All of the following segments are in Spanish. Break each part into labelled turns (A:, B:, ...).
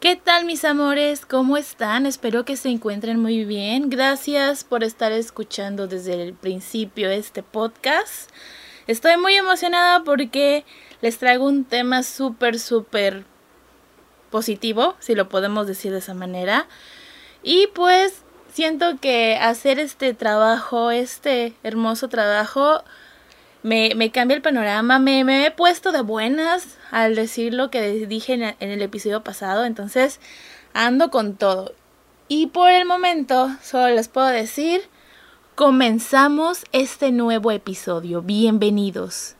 A: ¿Qué tal mis amores? ¿Cómo están? Espero que se encuentren muy bien. Gracias por estar escuchando desde el principio este podcast. Estoy muy emocionada porque les traigo un tema súper, súper positivo, si lo podemos decir de esa manera. Y pues siento que hacer este trabajo, este hermoso trabajo, me, me cambia el panorama, me, me, he puesto de buenas al decir lo que dije en, en el episodio pasado, entonces ando con todo. Y por el momento solo les puedo decir, comenzamos este nuevo episodio, bienvenidos.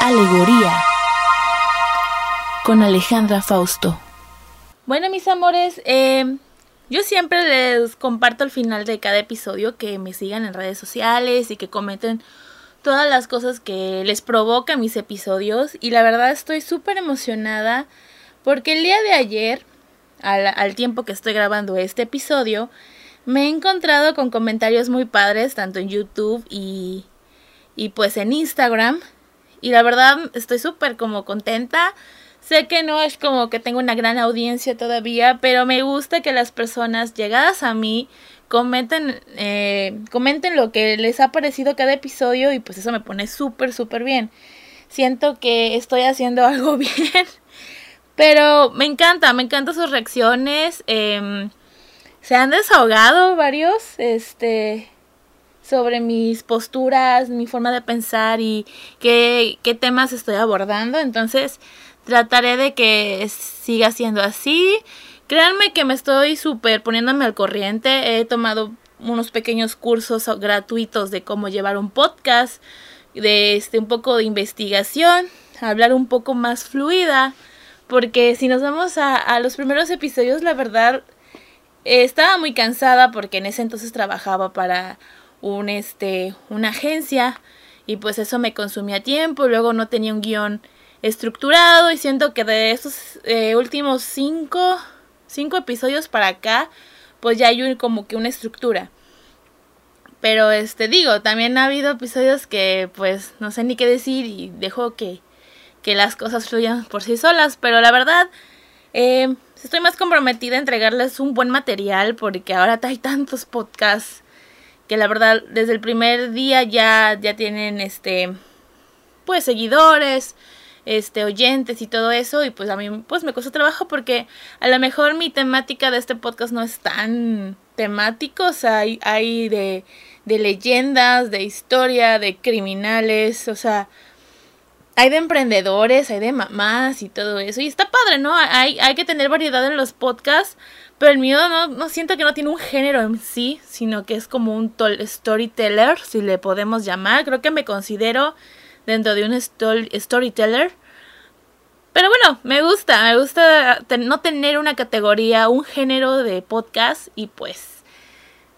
A: Alegoría con Alejandra Fausto. Bueno mis amores, eh, yo siempre les comparto al final de cada episodio que me sigan en redes sociales y que comenten todas las cosas que les provoca mis episodios. Y la verdad estoy súper emocionada porque el día de ayer, al, al, tiempo que estoy grabando este episodio, me he encontrado con comentarios muy padres, tanto en YouTube y, y pues en Instagram. Y la verdad estoy súper como contenta Sé que no es como que tengo una gran audiencia todavía, pero me gusta que las personas llegadas a mí comenten, eh, comenten lo que les ha parecido cada episodio y pues eso me pone súper, súper bien. Siento que estoy haciendo algo bien, pero me encanta, me encantan sus reacciones. Eh, se han desahogado varios, este, sobre mis posturas, mi forma de pensar y qué, qué temas estoy abordando. Entonces, Trataré de que siga siendo así. Créanme que me estoy súper poniéndome al corriente. He tomado unos pequeños cursos gratuitos de cómo llevar un podcast, de este un poco de investigación, hablar un poco más fluida, porque si nos vamos a, a los primeros episodios, la verdad estaba muy cansada porque en ese entonces trabajaba para un este una agencia y pues eso me consumía tiempo, luego no tenía un guion estructurado y siento que de esos eh, últimos cinco, cinco episodios para acá, pues ya hay como que una estructura. Pero este digo, también ha habido episodios que pues no sé ni qué decir y dejo que, que las cosas fluyan por sí solas. Pero la verdad, eh, estoy más comprometida a entregarles un buen material porque ahora hay tantos podcasts que la verdad desde el primer día ya, ya tienen este pues seguidores, este oyentes y todo eso y pues a mí pues me costó trabajo porque a lo mejor mi temática de este podcast no es tan temático, o sea, hay, hay de, de leyendas, de historia, de criminales, o sea, hay de emprendedores, hay de mamás y todo eso. Y está padre, ¿no? Hay, hay que tener variedad en los podcasts. Pero el mío no, no siento que no tiene un género en sí, sino que es como un storyteller, si le podemos llamar. Creo que me considero dentro de un storyteller. Pero bueno, me gusta, me gusta no tener una categoría, un género de podcast y pues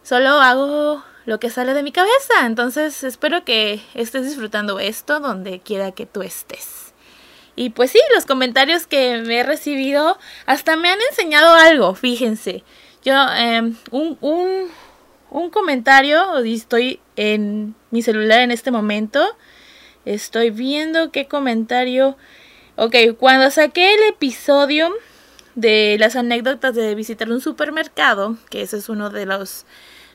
A: solo hago lo que sale de mi cabeza. Entonces espero que estés disfrutando esto donde quiera que tú estés. Y pues sí, los comentarios que me he recibido hasta me han enseñado algo, fíjense. Yo, eh, un, un, un comentario, estoy en mi celular en este momento Estoy viendo qué comentario. Ok, cuando saqué el episodio de las anécdotas de visitar un supermercado, que ese es uno de los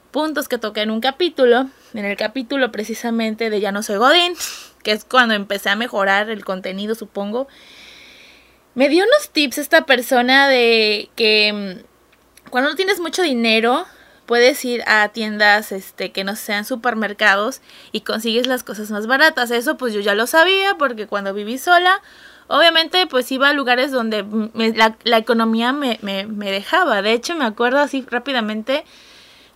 A: puntos que toqué en un capítulo, en el capítulo precisamente de Ya no soy Godín, que es cuando empecé a mejorar el contenido, supongo. Me dio unos tips esta persona de que mm, cuando no tienes mucho dinero, puedes ir a tiendas este que no sean supermercados y consigues las cosas más baratas. Eso pues yo ya lo sabía porque cuando viví sola, obviamente pues iba a lugares donde la, economía me, me, me dejaba. De hecho me acuerdo así rápidamente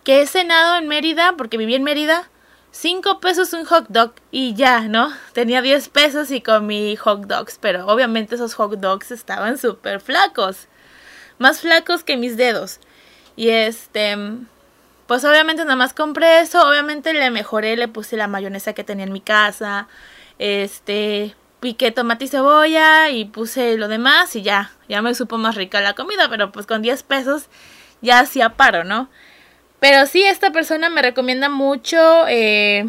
A: que he cenado en Mérida, porque viví en Mérida, 5 pesos un hot dog y ya, ¿no? Tenía 10 pesos y comí hot dogs, pero obviamente esos hot dogs estaban súper flacos, más flacos que mis dedos. Y este, pues obviamente nada más compré eso, obviamente le mejoré, le puse la mayonesa que tenía en mi casa, este, piqué tomate y cebolla y puse lo demás y ya, ya me supo más rica la comida, pero pues con 10 pesos ya hacía paro, ¿no? Pero sí, esta persona me recomienda mucho eh,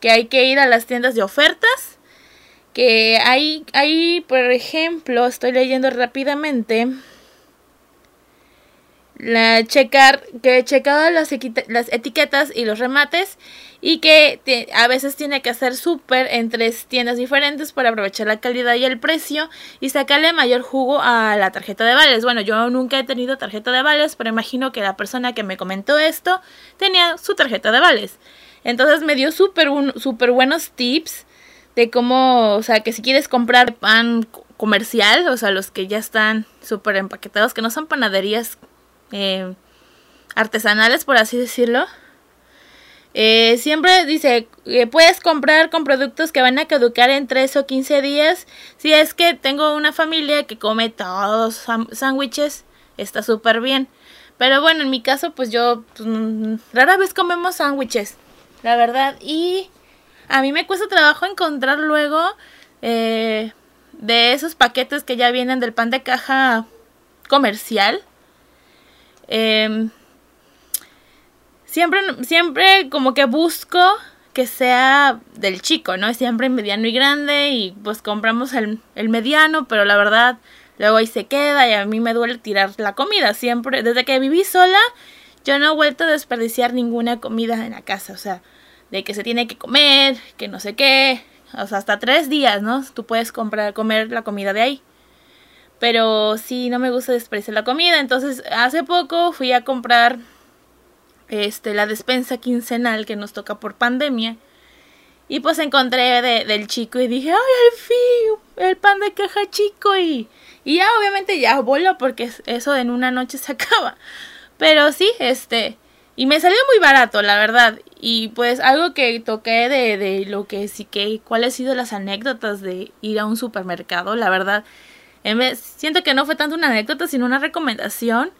A: que hay que ir a las tiendas de ofertas, que hay, hay, por ejemplo, estoy leyendo rápidamente la checar que checaba las, las etiquetas y los remates y que a veces tiene que hacer súper en tres tiendas diferentes para aprovechar la calidad y el precio y sacarle mayor jugo a la tarjeta de vales. Bueno, yo nunca he tenido tarjeta de vales, pero imagino que la persona que me comentó esto tenía su tarjeta de vales. Entonces me dio súper super buenos tips de cómo, o sea, que si quieres comprar pan comercial, o sea, los que ya están súper empaquetados, que no son panaderías eh, artesanales, por así decirlo. Eh, siempre dice, que puedes comprar con productos que van a caducar en 3 o 15 días. Si es que tengo una familia que come todos sándwiches, está súper bien. Pero bueno, en mi caso, pues yo pues, mm, rara vez comemos sándwiches, la verdad. Y a mí me cuesta trabajo encontrar luego eh, de esos paquetes que ya vienen del pan de caja comercial. Em, siempre, siempre como que busco que sea del chico, ¿no? Siempre mediano y grande y pues compramos el, el, mediano, pero la verdad luego ahí se queda y a mí me duele tirar la comida. Siempre, desde que viví sola, yo no he vuelto a desperdiciar ninguna comida en la casa, o sea, de que se tiene que comer, que no sé qué, o sea, hasta tres días, ¿no? Tú puedes comprar, comer la comida de ahí pero sí no me gusta desperdiciar la comida. Entonces, hace poco fui a comprar este la despensa quincenal que nos toca por pandemia. Y pues encontré de, del chico y dije, ay, al fin, el pan de caja chico. Y, y ya obviamente ya vuelo porque eso en una noche se acaba. Pero sí, este, y me salió muy barato, la verdad. Y pues algo que toqué de, de lo que sí que, cuáles han sido las anécdotas de ir a un supermercado, la verdad siento que no fue tanto una anécdota, sino una recomendación.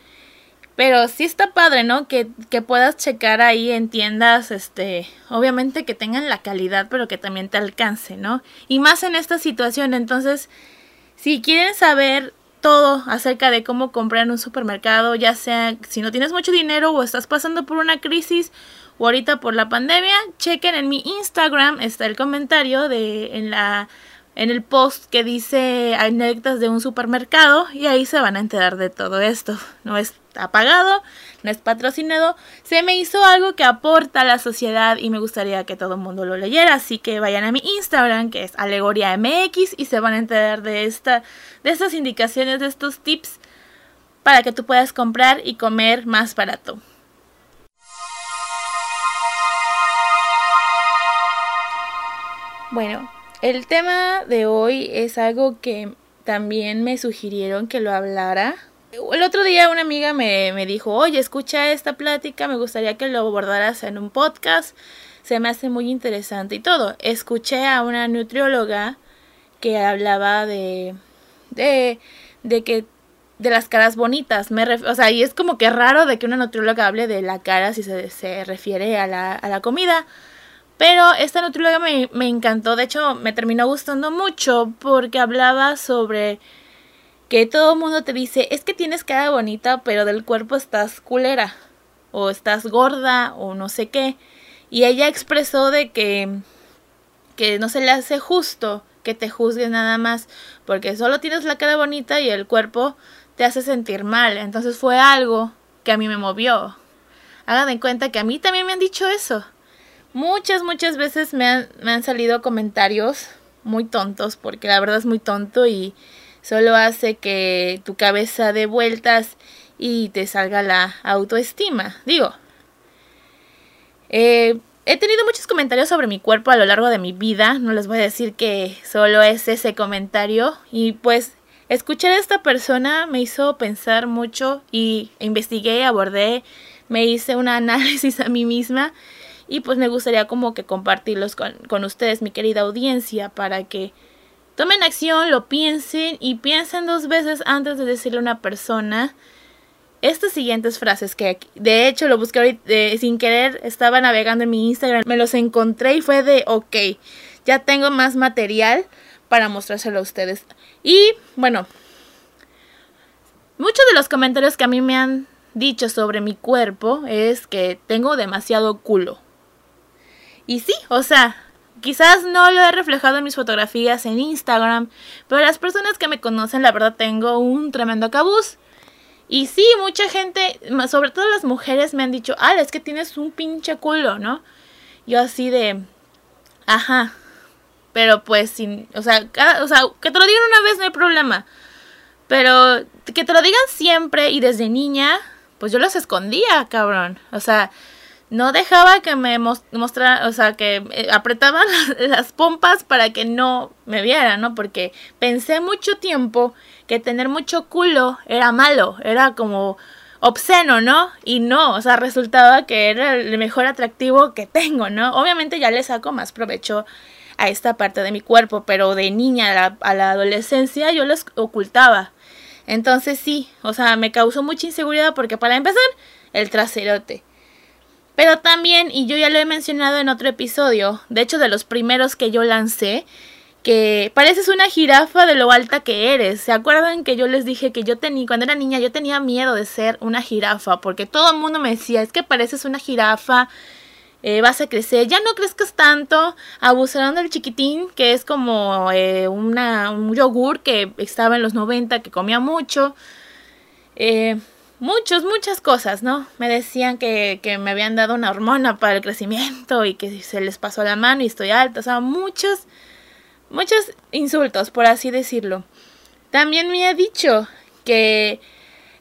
A: Pero sí está padre, ¿no? Que, que, puedas checar ahí en tiendas, este, obviamente que tengan la calidad, pero que también te alcance, ¿no? Y más en esta situación. Entonces, si quieren saber todo acerca de cómo comprar en un supermercado, ya sea si no tienes mucho dinero o estás pasando por una crisis o ahorita por la pandemia, chequen en mi Instagram, está el comentario de en la en el post que dice anécdotas de un supermercado y ahí se van a enterar de todo esto. No está pagado, no es patrocinado, se me hizo algo que aporta a la sociedad y me gustaría que todo el mundo lo leyera, así que vayan a mi Instagram que es alegoria mx y se van a enterar de esta de estas indicaciones, de estos tips para que tú puedas comprar y comer más barato. Bueno, el tema de hoy es algo que también me sugirieron que lo hablara. El otro día una amiga me, me dijo, oye, escucha esta plática, me gustaría que lo abordaras en un podcast, se me hace muy interesante y todo. Escuché a una nutrióloga que hablaba de, de, de que de las caras bonitas. Me o sea, y es como que raro de que una nutrióloga hable de la cara si se, se refiere a la, a la comida. Pero esta nutrióloga me, me encantó, de hecho me terminó gustando mucho porque hablaba sobre que todo el mundo te dice, es que tienes cara bonita, pero del cuerpo estás culera, o estás gorda, o no sé qué. Y ella expresó de que, que no se le hace justo que te juzgues nada más, porque solo tienes la cara bonita y el cuerpo te hace sentir mal. Entonces fue algo que a mí me movió. Hagan en cuenta que a mí también me han dicho eso. Muchas, muchas veces me han, me han salido comentarios muy tontos, porque la verdad es muy tonto y solo hace que tu cabeza dé vueltas y te salga la autoestima. Digo, eh, he tenido muchos comentarios sobre mi cuerpo a lo largo de mi vida, no les voy a decir que solo es ese comentario. Y pues escuchar a esta persona me hizo pensar mucho y investigué, abordé, me hice un análisis a mí misma y pues me gustaría como que compartirlos con, con ustedes, mi querida audiencia, para que tomen acción, lo piensen y piensen dos veces antes de decirle a una persona estas siguientes frases que de hecho lo busqué ahorita sin querer, estaba navegando en mi Instagram, me los encontré y fue de ok, ya tengo más material para mostrárselo a ustedes. Y bueno, muchos de los comentarios que a mí me han dicho sobre mi cuerpo es que tengo demasiado culo. Y sí, o sea, quizás no lo he reflejado en mis fotografías en Instagram, pero las personas que me conocen, la verdad, tengo un tremendo cabuz. Y sí, mucha gente, sobre todo las mujeres, me han dicho, ah, es que tienes un pinche culo, ¿no? Yo así de, ajá, pero pues, sin, o sea, o sea, que te lo digan una vez no hay problema. Pero que te lo digan siempre y desde niña, pues yo los escondía, cabrón. O sea, no dejaba que me mostrara, o sea, que eh, apretaban las pompas para que no me vieran, ¿no? Porque pensé mucho tiempo que tener mucho culo era malo, era como obsceno, ¿no? Y no, o sea, resultaba que era el mejor atractivo que tengo, ¿no? Obviamente ya le saco más provecho a esta parte de mi cuerpo, pero de niña a la, adolescencia yo los ocultaba. Entonces sí, o sea, me causó mucha inseguridad porque para empezar, el traserote. Pero también, y yo ya lo he mencionado en otro episodio, de hecho de los primeros que yo lancé, que pareces una jirafa de lo alta que eres. ¿Se acuerdan que yo les dije que yo tenía, cuando era niña, yo tenía miedo de ser una jirafa? Porque todo el mundo me decía, es que pareces una jirafa, eh, vas a crecer, ya no crezcas tanto, abusaron del chiquitín, que es como eh, una, un yogur que estaba en los 90, que comía mucho. Eh, muchos, muchas cosas, ¿no? Me decían que, que, me habían dado una hormona para el crecimiento y que se les pasó la mano y estoy alta, o sea, muchos, muchos insultos, por así decirlo. También me ha dicho que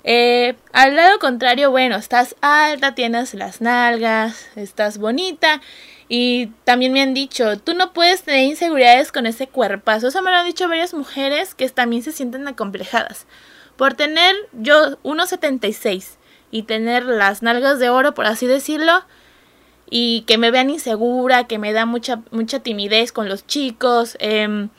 A: eh, al lado contrario, bueno, estás alta, tienes las nalgas, estás bonita. Y también me han dicho, tú no puedes tener inseguridades con ese cuerpazo. Eso me lo han dicho varias mujeres que también se sienten acomplejadas. Por tener yo 1,76 y tener las nalgas de oro, por así decirlo, y que me vean insegura, que me da mucha, mucha timidez con los chicos. Eh,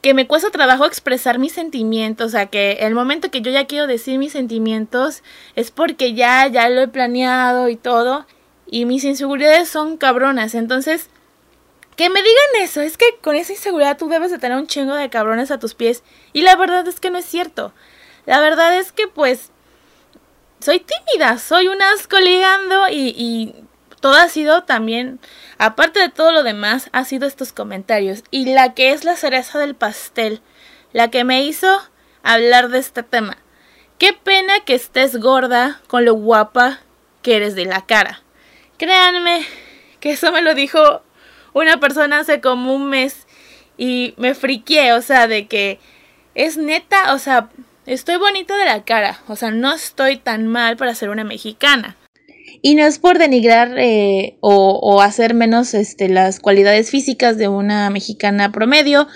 A: que me cuesta trabajo expresar mis sentimientos, o sea, que el momento que yo ya quiero decir mis sentimientos es porque ya, ya lo he planeado y todo, y mis inseguridades son cabronas, entonces, que me digan eso, es que con esa inseguridad tú debes de tener un chingo de cabrones a tus pies, y la verdad es que no es cierto, la verdad es que pues, soy tímida, soy un asco ligando y, y todo ha sido también Aparte de todo lo demás, ha sido estos comentarios. Y la que es la cereza del pastel, la que me hizo hablar de este tema. Qué pena que estés gorda con lo guapa que eres de la cara. Créanme que eso me lo dijo una persona hace como un mes y me friqué, o sea, de que es neta, o sea, estoy bonita de la cara, o sea, no estoy tan mal para ser una mexicana. Y no es por denigrar eh, o, hacer menos este, las cualidades físicas de una mexicana promedio,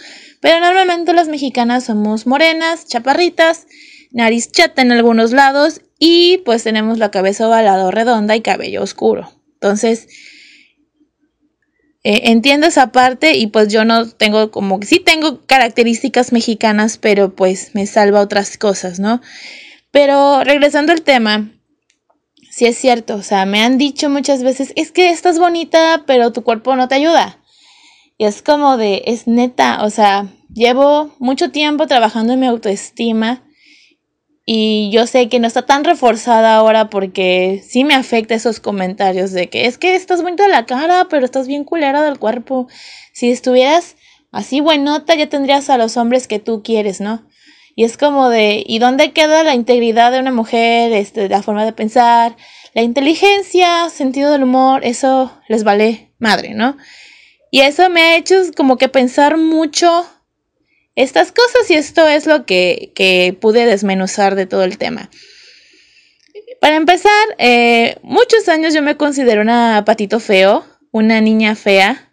A: pero normalmente las mexicanas somos morenas, chaparritas, nariz chata en algunos lados y pues tenemos la cabeza ovalada o redonda y cabello oscuro. Entonces, eh, entiendo esa parte y pues yo no tengo como, sí tengo características mexicanas, pero pues me salva otras cosas, ¿no? Pero regresando al tema, sí es cierto, o sea, me han dicho muchas veces, es que estás bonita, pero tu cuerpo no te ayuda. Y es como de, es neta, o sea, llevo mucho tiempo trabajando en mi autoestima y yo sé que no está tan reforzada ahora porque sí me afecta esos comentarios de que es que estás bonita de la cara, pero estás bien culera del cuerpo. Si estuvieras así buenota, ya tendrías a los hombres que tú quieres, ¿no? Y es como de, ¿y dónde queda la integridad de una mujer, este, la forma de pensar, la inteligencia, sentido del humor? Eso les vale madre, ¿no? Y eso me ha hecho como que pensar mucho estas cosas y esto es lo que, que pude desmenuzar de todo el tema. Para empezar, eh, muchos años yo me considero una patito feo, una niña fea,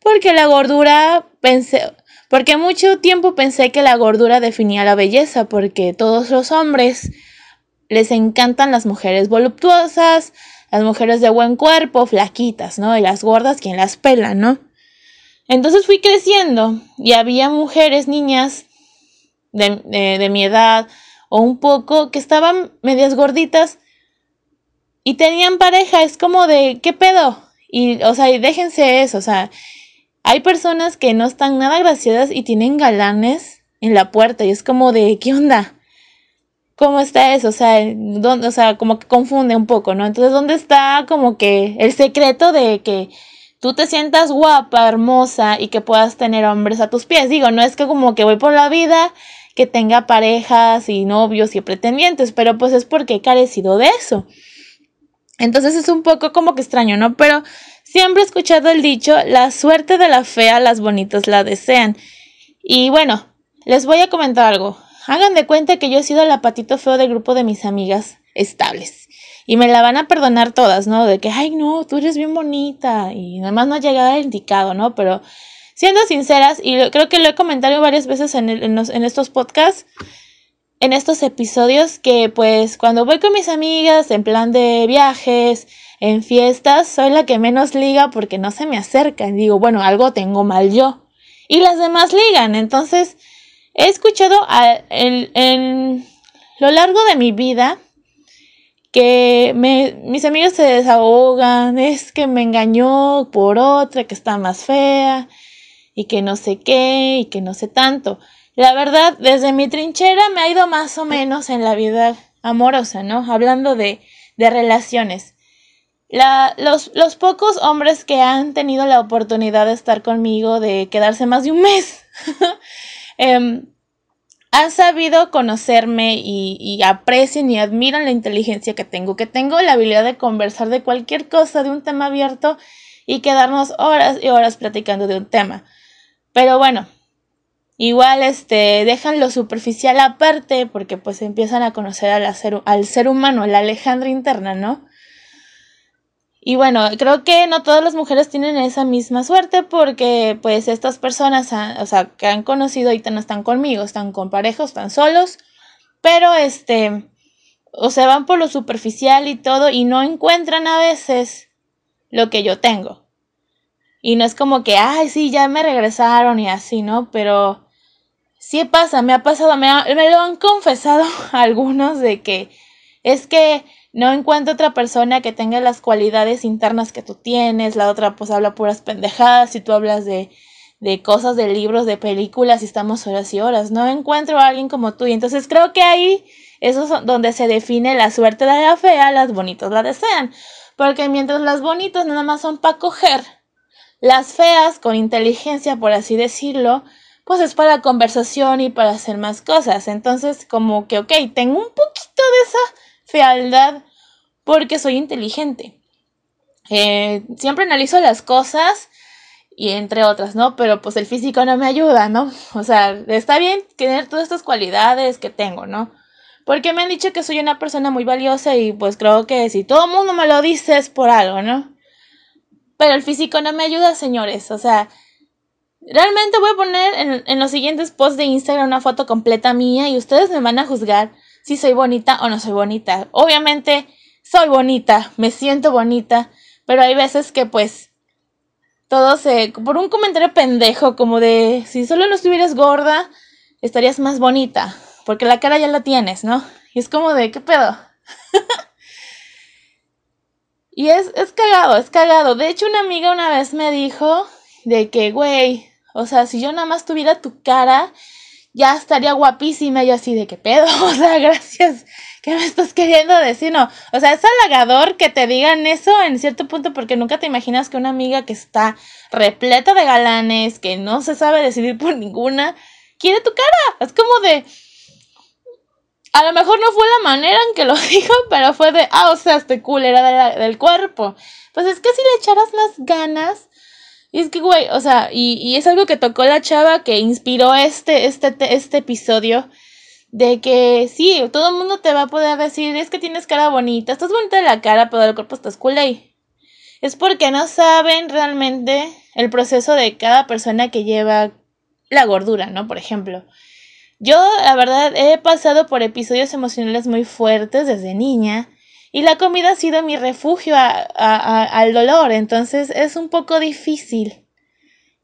A: porque la gordura pensé, porque mucho tiempo pensé que la gordura definía la belleza, porque todos los hombres les encantan las mujeres voluptuosas, las mujeres de buen cuerpo, flaquitas, ¿no? Y las gordas, quien las pela, ¿no? Entonces fui creciendo y había mujeres, niñas de, de, mi edad o un poco que estaban medias gorditas y tenían pareja. Es como de, ¿qué pedo? Y, o sea, y déjense eso, o sea, hay personas que no están nada graciadas y tienen galanes en la puerta y es como de, ¿qué onda? ¿Cómo está eso? O sea, o sea, como que confunde un poco, ¿no? Entonces, ¿dónde está como que el secreto de que tú te sientas guapa, hermosa y que puedas tener hombres a tus pies. Digo, no es que como que voy por la vida que tenga parejas y novios y pretendientes, pero pues es porque he carecido de eso. Entonces es un poco como que extraño, ¿no? Pero siempre he escuchado el dicho, la suerte de la fea, las bonitas la desean. Y bueno, les voy a comentar algo. Hagan de cuenta que yo he sido el apatito feo del grupo de mis amigas estables. Y me la van a perdonar todas, ¿no? De que, ay, no, tú eres bien bonita. Y nada más no ha llegado el indicado, ¿no? Pero siendo sinceras, y creo que lo he comentado varias veces en, en estos podcasts, en estos episodios, que pues cuando voy con mis amigas en plan de viajes, en fiestas, soy la que menos liga porque no se me acercan. Digo, bueno, algo tengo mal yo. Y las demás ligan. Entonces, he escuchado en lo largo de mi vida que me, mis amigas se desahogan, es que me engañó por otra que está más fea y que no sé qué y que no sé tanto. La verdad, desde mi trinchera me ha ido más o menos en la vida amorosa, ¿no? Hablando de, de relaciones. La, los, los pocos hombres que han tenido la oportunidad de estar conmigo, de quedarse más de un mes, eh, han sabido conocerme y, aprecian y admiran la inteligencia que tengo, que tengo la habilidad de conversar de cualquier cosa, de un tema abierto y quedarnos horas y horas platicando de un tema. Pero bueno, igual este, dejan lo superficial aparte porque pues empiezan a conocer al al ser humano, la Alejandra interna, ¿no? Y bueno, creo que no todas las mujeres tienen esa misma suerte porque pues estas personas, o sea, que han conocido ahorita no están conmigo, están con parejos, están solos, pero este, o se van por lo superficial y todo y no encuentran a veces lo que yo tengo. Y no es como que, ay, sí, ya me regresaron y así, ¿no? Pero sí pasa, me ha pasado, me, me lo han confesado algunos de que es que no encuentro otra persona que tenga las cualidades internas que tú tienes, la otra pues habla puras pendejadas y tú hablas de, de cosas, de libros, de películas y estamos horas y horas. No encuentro a alguien como tú y entonces creo que ahí eso es donde se define la suerte de la fea, las bonitas la desean. Porque mientras las bonitas nada más son para coger, las feas con inteligencia, por así decirlo, pues es para conversación y para hacer más cosas. Entonces, como que, ok, tengo un poquito de esa fealdad porque soy inteligente. Eh, siempre analizo las cosas y entre otras, ¿no? Pero pues el físico no me ayuda, ¿no? O sea, está bien tener todas estas cualidades que tengo, ¿no? Porque me han dicho que soy una persona muy valiosa y pues creo que si todo el mundo me lo dice es por algo, ¿no? Pero el físico no me ayuda, señores. O sea, realmente voy a poner en, en los siguientes posts de Instagram una foto completa mía y ustedes me van a juzgar si soy bonita o no soy bonita. Obviamente soy bonita, me siento bonita, pero hay veces que pues todo se... por un comentario pendejo como de si solo no estuvieras gorda, estarías más bonita, porque la cara ya la tienes, ¿no? Y es como de, ¿qué pedo? y es, es cagado, es cagado. De hecho, una amiga una vez me dijo de que, güey, o sea, si yo nada más tuviera tu cara, ya estaría guapísima. Y así de qué pedo, o sea, gracias, ¿qué me estás queriendo decir? No, o sea, es halagador que te digan eso en cierto punto porque nunca te imaginas que una amiga que está repleta de galanes, que no se sabe decidir por ninguna, quiere tu cara, es como de... A lo mejor no fue la manera en que lo dijo, pero fue de, ah, o sea, este cool era del cuerpo. Pues es que si le echaras las ganas, y es que, güey, o sea, y, y, es algo que tocó la chava que inspiró este, este, este episodio. De que sí, todo el mundo te va a poder decir, es que tienes cara bonita, estás bonita la cara, pero el cuerpo estás ahí. Es porque no saben realmente el proceso de cada persona que lleva la gordura, ¿no? Por ejemplo. Yo, la verdad, he pasado por episodios emocionales muy fuertes desde niña y la comida ha sido mi refugio al dolor, entonces es un poco difícil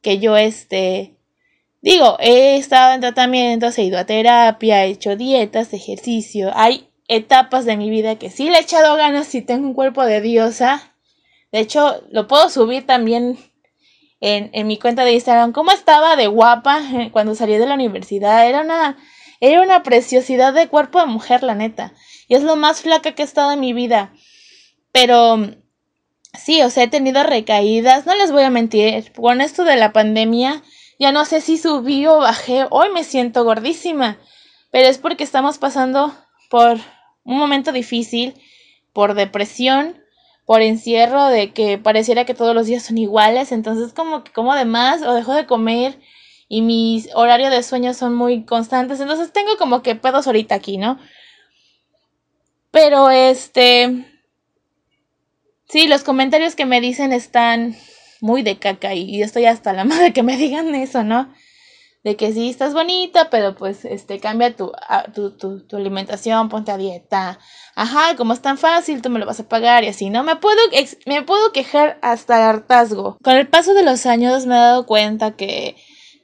A: que yo esté... Digo, he estado en tratamientos, he ido a terapia, he hecho dietas, ejercicio. Hay etapas de mi vida que sí le he echado ganas y tengo un cuerpo de diosa. De hecho, lo puedo subir también en, en mi cuenta de Instagram. ¿Cómo estaba de guapa eh, cuando salí de la universidad? Era una, era una preciosidad de cuerpo de mujer, la neta. Y es lo más flaca que he estado en mi vida. Pero sí, o sea, he tenido recaídas, no les voy a mentir, con esto de la pandemia, ya no sé si subí o bajé, hoy me siento gordísima, pero es porque estamos pasando por un momento difícil, por depresión, por encierro de que pareciera que todos los días son iguales, entonces como que como de más o dejo de comer y mis horarios de sueño son muy constantes, entonces tengo como que pedos ahorita aquí, ¿no? Pero este sí, los comentarios que me dicen están muy de caca y estoy hasta la madre que me digan eso, ¿no? de que sí estás bonita, pero pues este cambia tu, tu, tu, alimentación, ponte a dieta. Ajá, como es tan fácil, tú me lo vas a pagar y así, ¿no? Me puedo, me puedo quejar hasta el hartazgo. Con el paso de los años me he dado cuenta que,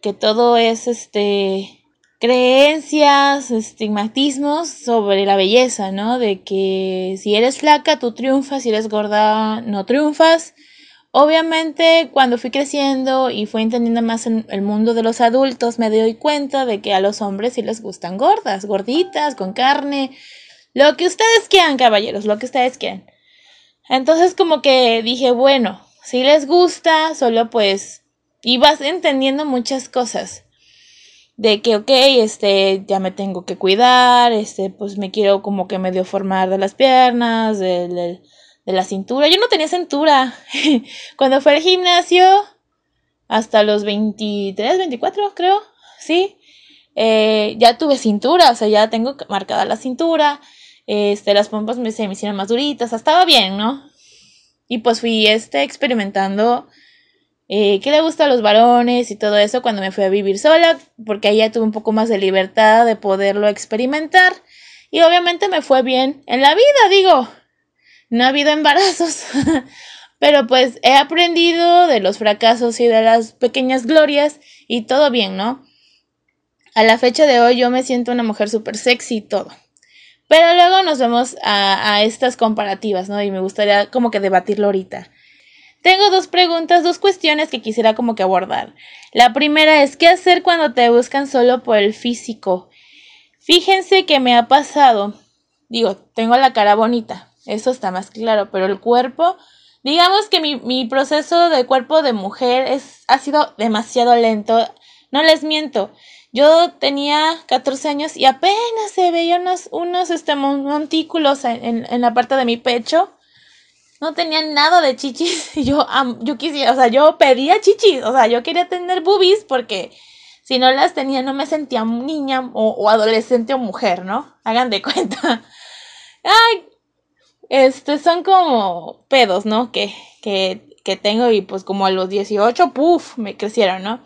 A: que todo es este creencias, estigmatismos sobre la belleza, ¿no? De que si eres flaca, tú triunfas, si eres gorda, no triunfas. Obviamente, cuando fui creciendo y fui entendiendo más en el mundo de los adultos, me doy cuenta de que a los hombres sí les gustan gordas, gorditas, con carne, lo que ustedes quieran, caballeros, lo que ustedes quieran. Entonces, como que dije, bueno, si les gusta, solo pues, y vas entendiendo muchas cosas. De que, ok, este, ya me tengo que cuidar, este, pues me quiero como que medio formar de las piernas, del de la cintura. Yo no tenía cintura. Cuando fue al gimnasio, hasta los 23, 24, creo, sí, eh, ya tuve cintura, o sea, ya tengo marcada la cintura. Este, las pompas me, se me hicieron más duritas, estaba bien, ¿no? Y pues fui este, experimentando eh, qué le gusta a los varones y todo eso cuando me fui a vivir sola, porque ahí ya tuve un poco más de libertad de poderlo experimentar. Y obviamente me fue bien en la vida, digo, no ha habido embarazos, pero pues he aprendido de los fracasos y de las pequeñas glorias y todo bien, ¿no? A la fecha de hoy yo me siento una mujer súper sexy y todo. Pero luego nos vemos a, a, estas comparativas, ¿no? Y me gustaría como que debatirlo ahorita. Tengo dos preguntas, dos cuestiones que quisiera como que abordar. La primera es, ¿qué hacer cuando te buscan solo por el físico? Fíjense que me ha pasado, digo, tengo la cara bonita, eso está más claro, pero el cuerpo, digamos que mi, proceso de cuerpo de mujer es, ha sido demasiado lento. No les miento. Yo tenía 14 años y apenas se veían unos, unos este, montículos en, la parte de mi pecho. No tenía nada de chichis. Yo, yo quisiera, o sea, yo pedía chichis. O sea, yo quería tener boobies porque si no las tenía no me sentía niña o, o adolescente o mujer, ¿no? Hagan de cuenta. Ay, este, son como pedos, ¿no? Que, que, que tengo y pues como a los 18, puff, me crecieron, ¿no?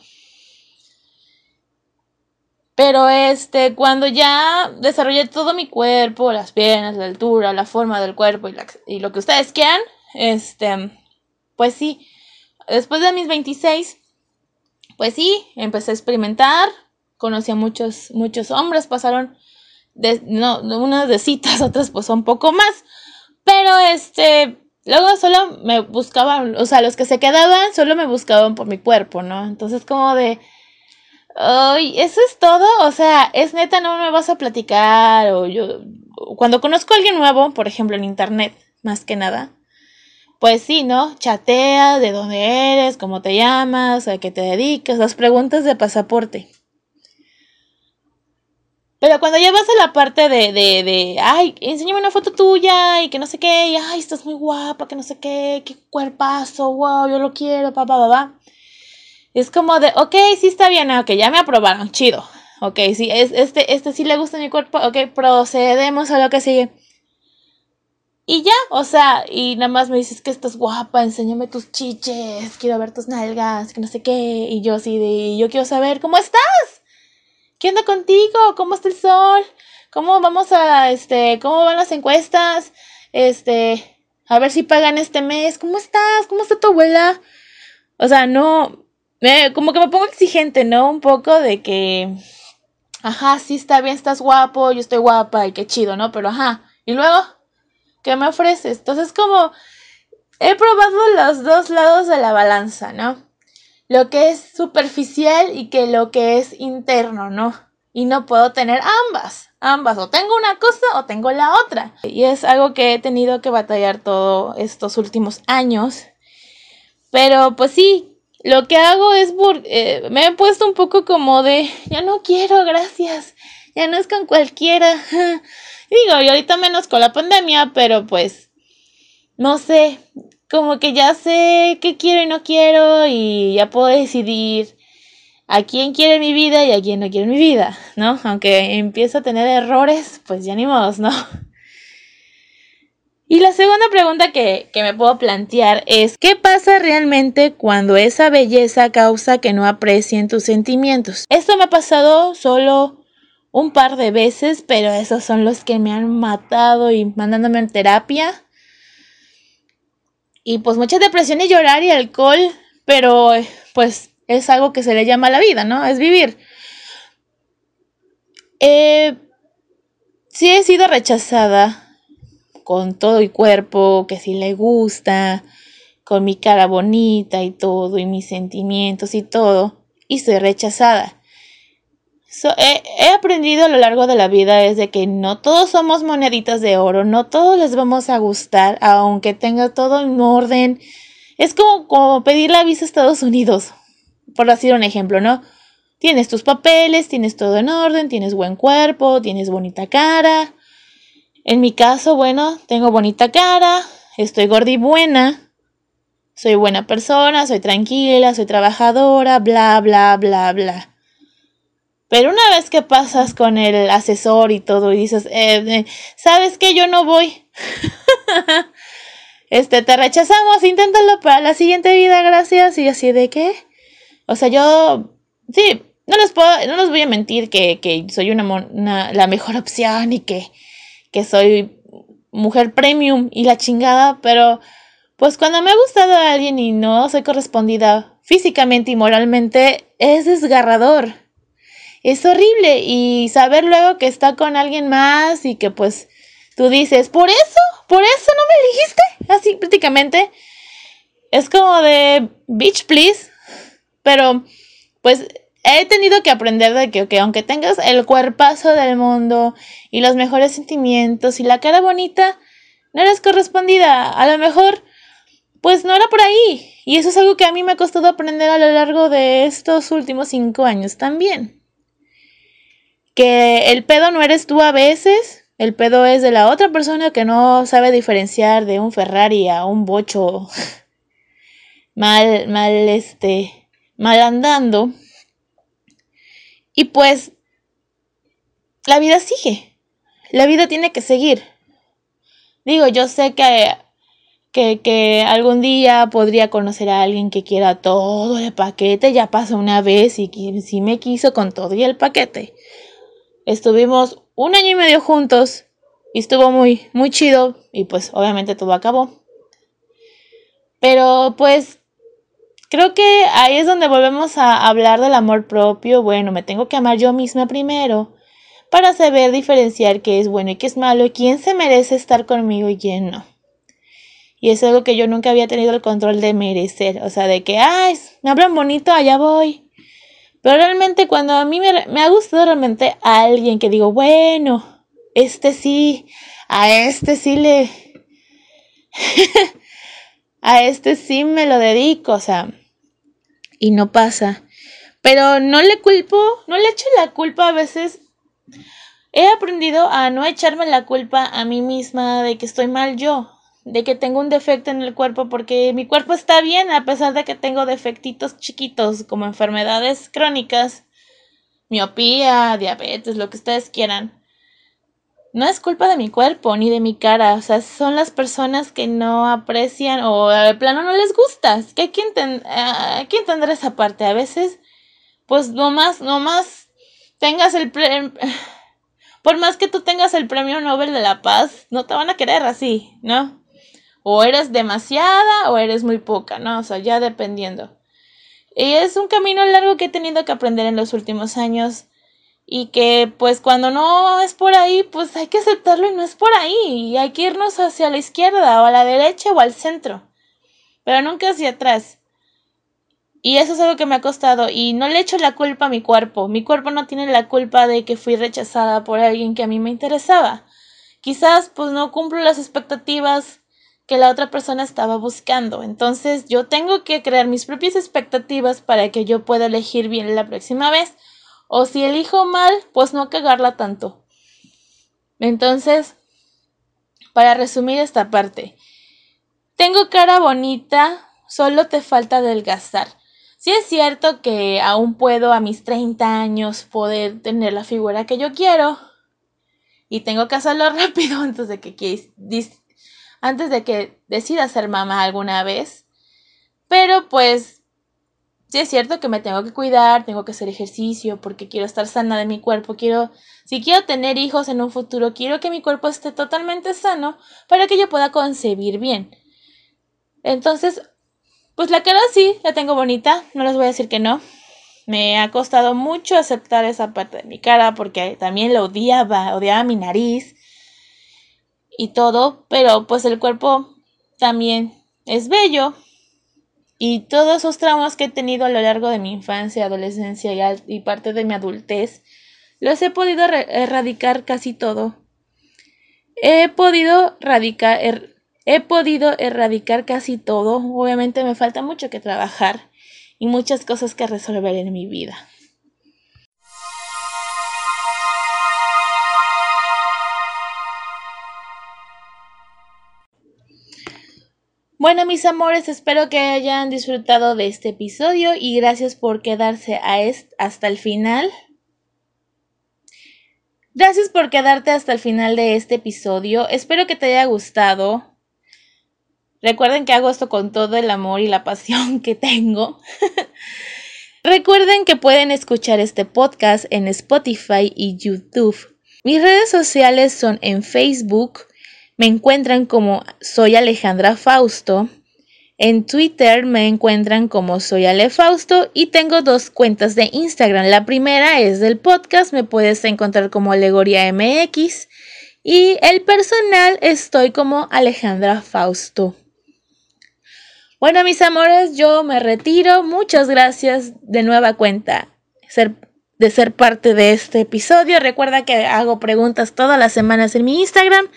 A: Pero este, cuando ya desarrollé todo mi cuerpo, las piernas, la altura, la forma del cuerpo y, y, lo que ustedes quieran, este, pues sí, después de mis 26, pues sí, empecé a experimentar, conocí a muchos, muchos hombres, pasaron, de, no, unas de citas, otras pues un poco más, pero este, luego solo me buscaban, o sea, los que se quedaban solo me buscaban por mi cuerpo, ¿no? Entonces como de, ay, eso es todo, o sea, es neta, no me vas a platicar, o yo, cuando conozco a alguien nuevo, por ejemplo, en internet, más que nada, pues sí, ¿no? Chatea de dónde eres, cómo te llamas, a qué te dedicas, las preguntas de pasaporte. Pero cuando ya vas a la parte de, de, de, ay, enséñame una foto tuya y que no sé qué, y ay, estás muy guapa, que no sé qué, qué cuerpazo, wow, yo lo quiero, pa, pa, pa, pa. Es como de, ok, sí está bien, ok, ya me aprobaron, chido. Ok, sí, es, este, este sí le gusta mi cuerpo, ok, procedemos a lo que sigue. Y ya, o sea, y nada más me dices que estás guapa, enséñame tus chiches, quiero ver tus nalgas, que no sé qué, y yo sí, de, yo quiero saber cómo estás. ¿qué onda contigo? ¿Cómo está el sol? ¿Cómo vamos a, este, cómo van las encuestas? Este, a ver si pagan este mes. ¿Cómo estás? ¿Cómo está tu abuela? O sea, no, me, como que me pongo exigente, ¿no? Un poco de que, ajá, sí está bien, estás guapo, yo estoy guapa y qué chido, ¿no? Pero ajá, y luego, ¿qué me ofreces? Entonces, como, he probado los dos lados de la balanza, ¿no? lo que es superficial y que lo que es interno, ¿no? y no puedo tener ambas, ambas, o tengo una cosa o tengo la otra. Y es algo que he tenido que batallar todos estos últimos años. Pero pues sí, lo que hago es, eh, me he puesto un poco como de, ya no quiero, gracias, ya no es con cualquiera. Digo, y ahorita menos con la pandemia, pero pues, no sé, como que ya sé qué quiero y no quiero y ya puedo decidir a quién quiere mi vida y a quién no quiere mi vida, ¿no? Aunque empiezo a tener errores, pues ya ni modos, ¿no? Y la segunda pregunta que, que, me puedo plantear es, ¿qué pasa realmente cuando esa belleza causa que no aprecien tus sentimientos? Esto me ha pasado solo un par de veces, pero esos son los que me han matado y mandándome en terapia. Y pues mucha depresión y llorar y alcohol, pero pues es algo que se le llama la vida, ¿no? Es vivir. Eh, sí he sido rechazada con todo y cuerpo, que sí le gusta, con mi cara bonita y todo, y mis sentimientos y todo, y soy rechazada. he, aprendido a lo largo de la vida es de que no todos somos moneditas de oro, no todos les vamos a gustar, aunque tenga todo en orden. Es como, como pedir la visa a Estados Unidos por decir un ejemplo, ¿no? Tienes tus papeles, tienes todo en orden, tienes buen cuerpo, tienes bonita cara. En mi caso, bueno, tengo bonita cara, estoy gorda buena, soy buena persona, soy tranquila, soy trabajadora, bla, bla, bla, bla. Pero una vez que pasas con el asesor y todo y dices, eh, eh, ¿sabes que Yo no voy. este, te rechazamos, inténtalo para la siguiente vida, gracias. Y así de qué. O sea, yo, sí, no les puedo, no les voy a mentir que, que soy una, la mejor opción y que, que soy mujer premium y la chingada, pero pues cuando me ha gustado a alguien y no soy correspondida físicamente y moralmente, es desgarrador. Es horrible y saber luego que está con alguien más y que pues tú dices, por eso, por eso no me elegiste, así prácticamente. Es como de, bitch, please, pero, pues, he tenido que aprender de que, aunque tengas el cuerpazo del mundo y los mejores sentimientos y la cara bonita, no eres correspondida. A lo mejor, pues no era por ahí. Y eso es algo que a mí me ha costado aprender a lo largo de estos últimos cinco años también. Que el pedo no eres tú a veces, el pedo es de la otra persona que no sabe diferenciar de un Ferrari a un bocho mal, mal, este, mal andando. Y pues la vida sigue. La vida tiene que seguir. Digo, yo sé que, que, algún día podría conocer a alguien que quiera todo el paquete. Ya pasó una vez y sí me quiso con todo y el paquete. Estuvimos un año y medio juntos y estuvo muy, muy chido y pues obviamente todo acabó. Pero pues Creo que ahí es donde volvemos a hablar del amor propio. Bueno, me tengo que amar yo misma primero para saber diferenciar qué es bueno y qué es malo y quién se merece estar conmigo y quién no. Y es algo que yo nunca había tenido el control de merecer. O sea, de que, ay, me hablan bonito, allá voy. Pero realmente cuando a mí me, me ha gustado realmente alguien que digo, bueno, este sí, a este sí le... a este sí me lo dedico, o sea, y no pasa. Pero no le culpo, no le echo la culpa a veces. He aprendido a no echarme la culpa a mí misma de que estoy mal yo, de que tengo un defecto en el cuerpo, porque mi cuerpo está bien a pesar de que tengo defectitos chiquitos como enfermedades crónicas, miopía, diabetes, lo que ustedes quieran no es culpa de mi cuerpo ni de mi cara, o sea, son las personas que no aprecian o de plano no les gusta. que hay que, hay que entender esa parte. A veces, pues nomás, nomás tengas el premio, por más que tú tengas el premio Nobel de la Paz, no te van a querer así, ¿no? O eres demasiada o eres muy poca, ¿no? O sea, ya dependiendo. Y es un camino largo que he tenido que aprender en los últimos años y que pues cuando no es por ahí, pues hay que aceptarlo y no es por ahí, y hay que irnos hacia la izquierda o a la derecha o al centro, pero nunca hacia atrás. Y eso es algo que me ha costado y no le echo la culpa a mi cuerpo. Mi cuerpo no tiene la culpa de que fui rechazada por alguien que a mí me interesaba. Quizás pues no cumplo las expectativas que la otra persona estaba buscando. Entonces yo tengo que crear mis propias expectativas para que yo pueda elegir bien la próxima vez. O si elijo mal, pues no cagarla tanto. Entonces, para resumir esta parte, tengo cara bonita, solo te falta adelgazar. Si es cierto que aún puedo a mis 30 años poder tener la figura que yo quiero y tengo que hacerlo rápido antes de que antes de que decida ser mamá alguna vez. Pero pues sí es cierto que me tengo que cuidar, tengo que hacer ejercicio porque quiero estar sana de mi cuerpo, quiero si quiero tener hijos en un futuro, quiero que mi cuerpo esté totalmente sano para que yo pueda concebir bien. Entonces, pues la cara sí, la tengo bonita, no les voy a decir que no. Me ha costado mucho aceptar esa parte de mi cara porque también la odiaba, odiaba mi nariz, y todo, pero pues el cuerpo también es bello. Y todos esos traumas que he tenido a lo largo de mi infancia, adolescencia y, parte de mi adultez, los he podido erradicar casi todo. He podido erradicar, er, he podido erradicar casi todo. Obviamente me falta mucho que trabajar y muchas cosas que resolver en mi vida. Bueno, mis amores, espero que hayan disfrutado de este episodio y gracias por quedarse a hasta el final. Gracias por quedarte hasta el final de este episodio. Espero que te haya gustado. Recuerden que hago esto con todo el amor y la pasión que tengo. Recuerden que pueden escuchar este podcast en Spotify y YouTube. Mis redes sociales son en Facebook, me encuentran como soy Alejandra Fausto. En Twitter me encuentran como soy Ale Fausto y tengo dos cuentas de Instagram. La primera es del podcast, me puedes encontrar como Alegoría MX y el personal estoy como Alejandra Fausto. Bueno, mis amores, yo me retiro. Muchas gracias de nueva cuenta de ser parte de este episodio. Recuerda que hago preguntas todas las semanas en mi Instagram.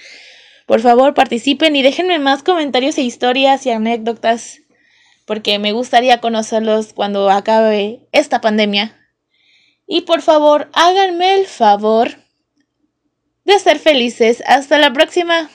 A: Por favor, participen y déjenme más comentarios e historias y anécdotas, porque me gustaría conocerlos cuando acabe esta pandemia. Y por favor, háganme el favor de ser felices. Hasta la próxima.